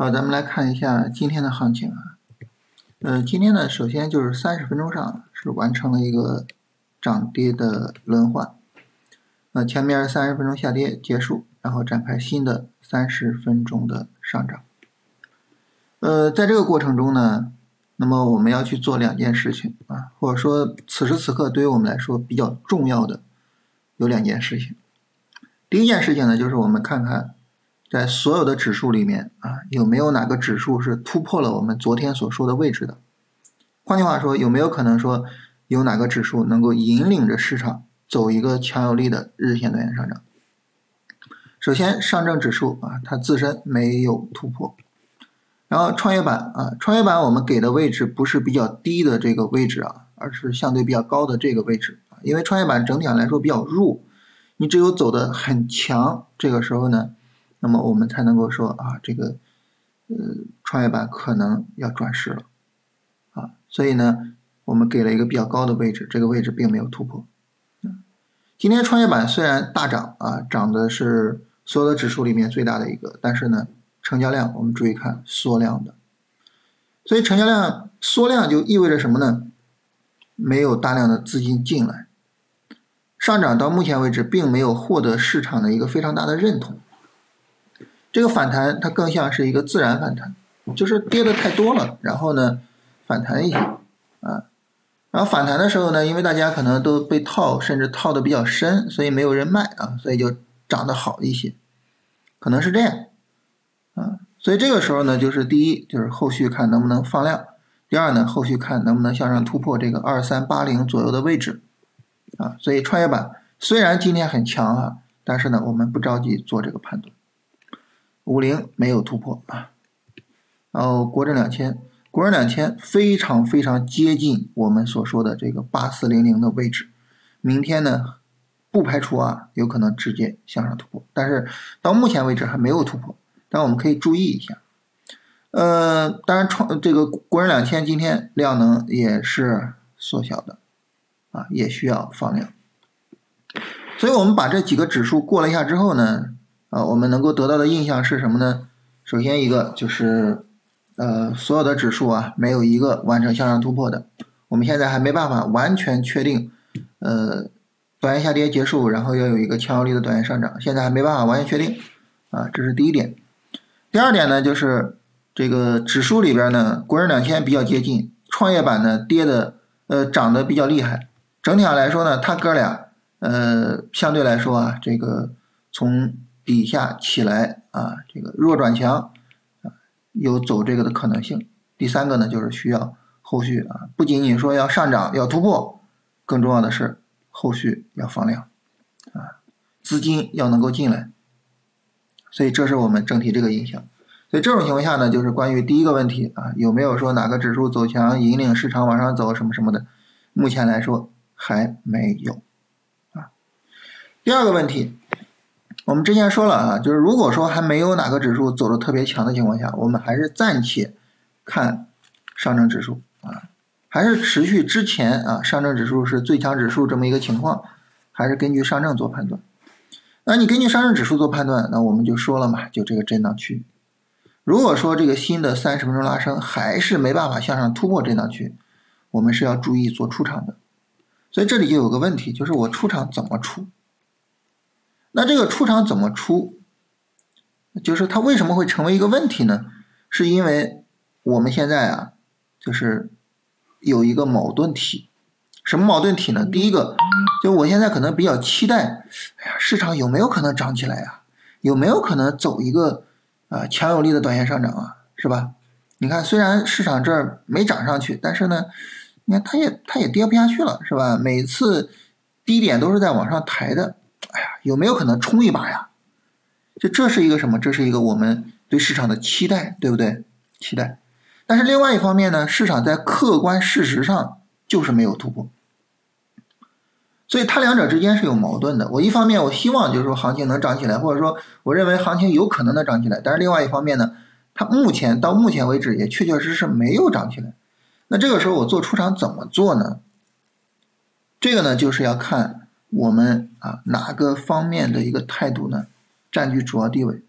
好，咱们来看一下今天的行情啊。呃，今天呢，首先就是三十分钟上是完成了一个涨跌的轮换。那前面三十分钟下跌结束，然后展开新的三十分钟的上涨。呃，在这个过程中呢，那么我们要去做两件事情啊，或者说此时此刻对于我们来说比较重要的有两件事情。第一件事情呢，就是我们看看。在所有的指数里面啊，有没有哪个指数是突破了我们昨天所说的位置的？换句话说，有没有可能说有哪个指数能够引领着市场走一个强有力的日线短线上涨？首先，上证指数啊，它自身没有突破。然后，创业板啊，创业板我们给的位置不是比较低的这个位置啊，而是相对比较高的这个位置，因为创业板整体上来说比较弱，你只有走的很强，这个时候呢。那么我们才能够说啊，这个呃，创业板可能要转势了啊，所以呢，我们给了一个比较高的位置，这个位置并没有突破。今天创业板虽然大涨啊，涨的是所有的指数里面最大的一个，但是呢，成交量我们注意看缩量的，所以成交量缩量就意味着什么呢？没有大量的资金进来，上涨到目前为止并没有获得市场的一个非常大的认同。这个反弹它更像是一个自然反弹，就是跌的太多了，然后呢反弹一下啊，然后反弹的时候呢，因为大家可能都被套，甚至套的比较深，所以没有人卖啊，所以就涨得好一些，可能是这样啊，所以这个时候呢，就是第一就是后续看能不能放量，第二呢后续看能不能向上突破这个二三八零左右的位置啊，所以创业板虽然今天很强啊，但是呢我们不着急做这个判断。五零没有突破啊，然后国证两千，国证两千非常非常接近我们所说的这个八四零零的位置，明天呢不排除啊有可能直接向上突破，但是到目前为止还没有突破，但我们可以注意一下。呃，当然创这个国证两千今天量能也是缩小的啊，也需要放量，所以我们把这几个指数过了一下之后呢。啊，我们能够得到的印象是什么呢？首先一个就是，呃，所有的指数啊，没有一个完成向上突破的。我们现在还没办法完全确定，呃，短线下跌结束，然后要有一个强有力的短线上涨，现在还没办法完全确定。啊，这是第一点。第二点呢，就是这个指数里边呢，国证两千比较接近，创业板呢跌的，呃，涨得比较厉害。整体上来说呢，它哥俩，呃，相对来说啊，这个从底下起来啊，这个弱转强啊，有走这个的可能性。第三个呢，就是需要后续啊，不仅仅说要上涨要突破，更重要的是后续要放量啊，资金要能够进来。所以这是我们整体这个影响。所以这种情况下呢，就是关于第一个问题啊，有没有说哪个指数走强引领市场往上走什么什么的？目前来说还没有啊。第二个问题。我们之前说了啊，就是如果说还没有哪个指数走的特别强的情况下，我们还是暂且看上证指数啊，还是持续之前啊，上证指数是最强指数这么一个情况，还是根据上证做判断。那你根据上证指数做判断，那我们就说了嘛，就这个震荡区。如果说这个新的三十分钟拉升还是没办法向上突破震荡区，我们是要注意做出场的。所以这里就有个问题，就是我出场怎么出？那这个出场怎么出？就是它为什么会成为一个问题呢？是因为我们现在啊，就是有一个矛盾体。什么矛盾体呢？第一个，就我现在可能比较期待，哎呀，市场有没有可能涨起来呀？有没有可能走一个啊强有力的短线上涨啊？是吧？你看，虽然市场这儿没涨上去，但是呢，你看它也它也跌不下去了，是吧？每次低点都是在往上抬的。有没有可能冲一把呀？就这是一个什么？这是一个我们对市场的期待，对不对？期待。但是另外一方面呢，市场在客观事实上就是没有突破，所以它两者之间是有矛盾的。我一方面我希望就是说行情能涨起来，或者说我认为行情有可能能涨起来，但是另外一方面呢，它目前到目前为止也确确实实没有涨起来。那这个时候我做出场怎么做呢？这个呢就是要看。我们啊，哪个方面的一个态度呢，占据主要地位？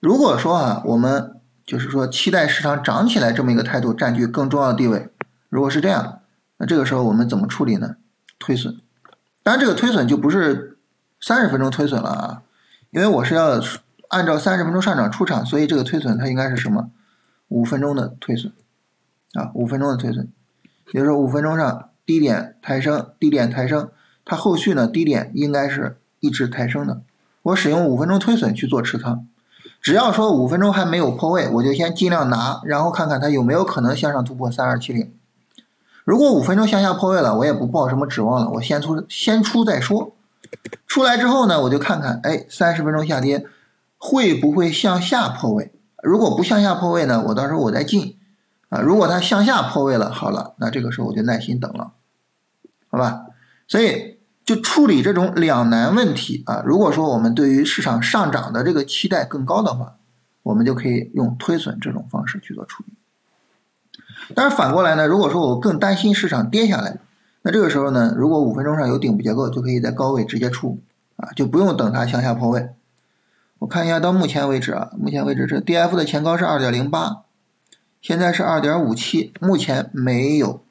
如果说啊，我们就是说期待市场涨起来这么一个态度占据更重要的地位。如果是这样，那这个时候我们怎么处理呢？推损。当然，这个推损就不是三十分钟推损了啊，因为我是要按照三十分钟上涨出场，所以这个推损它应该是什么？五分钟的推损啊，五分钟的推损，也就是说五分钟上低点抬升，低点抬升，它后续呢低点应该是一直抬升的。我使用五分钟推损去做持仓，只要说五分钟还没有破位，我就先尽量拿，然后看看它有没有可能向上突破三二七零。如果五分钟向下破位了，我也不抱什么指望了，我先出先出再说。出来之后呢，我就看看，哎，三十分钟下跌会不会向下破位？如果不向下破位呢，我到时候我再进。啊，如果它向下破位了，好了，那这个时候我就耐心等了，好吧？所以就处理这种两难问题啊。如果说我们对于市场上涨的这个期待更高的话，我们就可以用推损这种方式去做处理。但是反过来呢，如果说我更担心市场跌下来，那这个时候呢，如果五分钟上有顶部结构，就可以在高位直接出啊，就不用等它向下破位。我看一下到目前为止啊，目前为止这 D F 的前高是二点零八，现在是二点五七，目前没有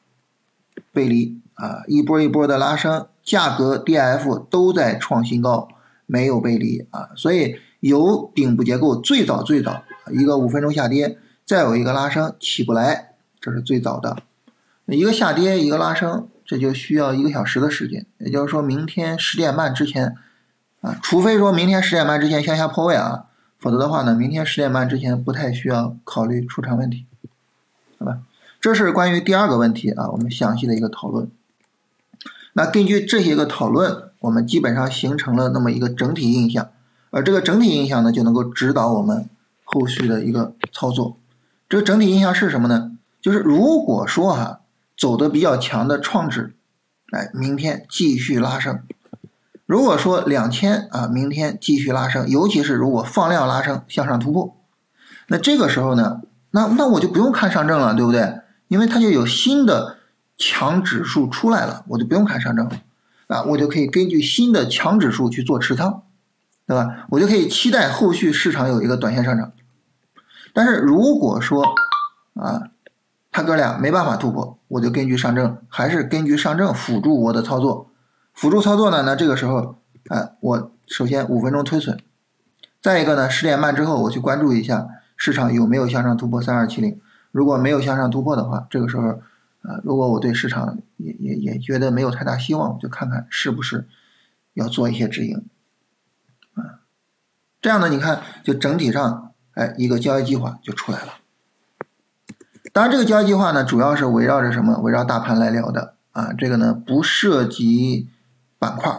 背离啊，一波一波的拉升，价格 D F 都在创新高，没有背离啊，所以有顶部结构最早最早一个五分钟下跌，再有一个拉升起不来。这是最早的，一个下跌，一个拉升，这就需要一个小时的时间。也就是说明天十点半之前，啊，除非说明天十点半之前向下破位啊，否则的话呢，明天十点半之前不太需要考虑出场问题，好吧？这是关于第二个问题啊，我们详细的一个讨论。那根据这些个讨论，我们基本上形成了那么一个整体印象，而这个整体印象呢，就能够指导我们后续的一个操作。这个整体印象是什么呢？就是如果说哈走的比较强的创指，哎，明天继续拉升；如果说两千啊，明天继续拉升，尤其是如果放量拉升向上突破，那这个时候呢，那那我就不用看上证了，对不对？因为它就有新的强指数出来了，我就不用看上证了啊，我就可以根据新的强指数去做持仓，对吧？我就可以期待后续市场有一个短线上涨。但是如果说啊，他哥俩没办法突破，我就根据上证，还是根据上证辅助我的操作。辅助操作呢？那这个时候，啊，我首先五分钟推损，再一个呢，十点半之后我去关注一下市场有没有向上突破三二七零。如果没有向上突破的话，这个时候，啊，如果我对市场也也也觉得没有太大希望，我就看看是不是要做一些止盈。啊，这样呢，你看就整体上，哎，一个交易计划就出来了。当然，这个交易计划呢，主要是围绕着什么？围绕大盘来聊的啊。这个呢，不涉及板块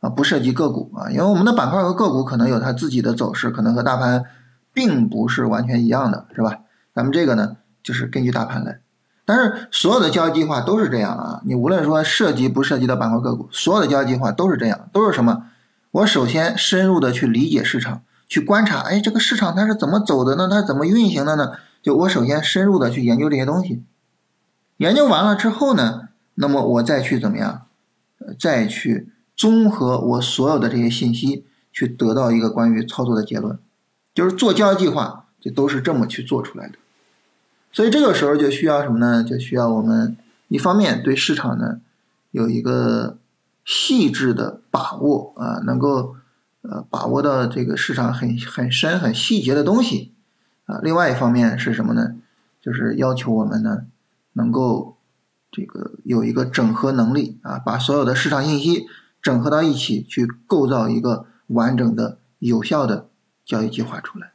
啊，不涉及个股啊，因为我们的板块和个股可能有它自己的走势，可能和大盘并不是完全一样的，是吧？咱们这个呢，就是根据大盘来。但是所有的交易计划都是这样啊，你无论说涉及不涉及到板块个股，所有的交易计划都是这样，都是什么？我首先深入的去理解市场，去观察，哎，这个市场它是怎么走的呢？它怎么运行的呢？就我首先深入的去研究这些东西，研究完了之后呢，那么我再去怎么样，再去综合我所有的这些信息，去得到一个关于操作的结论，就是做交易计划就都是这么去做出来的。所以这个时候就需要什么呢？就需要我们一方面对市场呢有一个细致的把握啊，能够呃把握到这个市场很很深很细节的东西。啊，另外一方面是什么呢？就是要求我们呢，能够这个有一个整合能力啊，把所有的市场信息整合到一起，去构造一个完整的、有效的交易计划出来。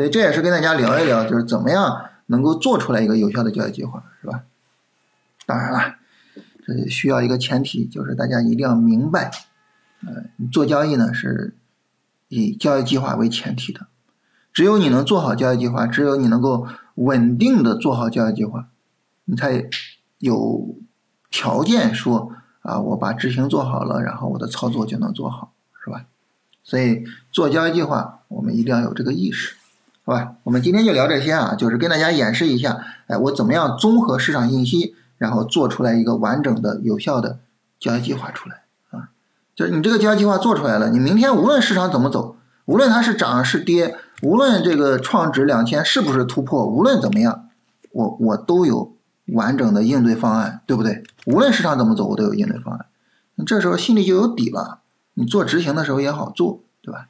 所以这也是跟大家聊一聊，就是怎么样能够做出来一个有效的交易计划，是吧？当然了，这需要一个前提，就是大家一定要明白，呃，做交易呢是以交易计划为前提的。只有你能做好交易计划，只有你能够稳定的做好交易计划，你才有条件说啊，我把执行做好了，然后我的操作就能做好，是吧？所以做交易计划，我们一定要有这个意识，好吧？我们今天就聊这些啊，就是跟大家演示一下，哎，我怎么样综合市场信息，然后做出来一个完整的、有效的交易计划出来啊。就是你这个交易计划做出来了，你明天无论市场怎么走。无论它是涨是跌，无论这个创指两千是不是突破，无论怎么样，我我都有完整的应对方案，对不对？无论市场怎么走，我都有应对方案。你这时候心里就有底了，你做执行的时候也好做，对吧？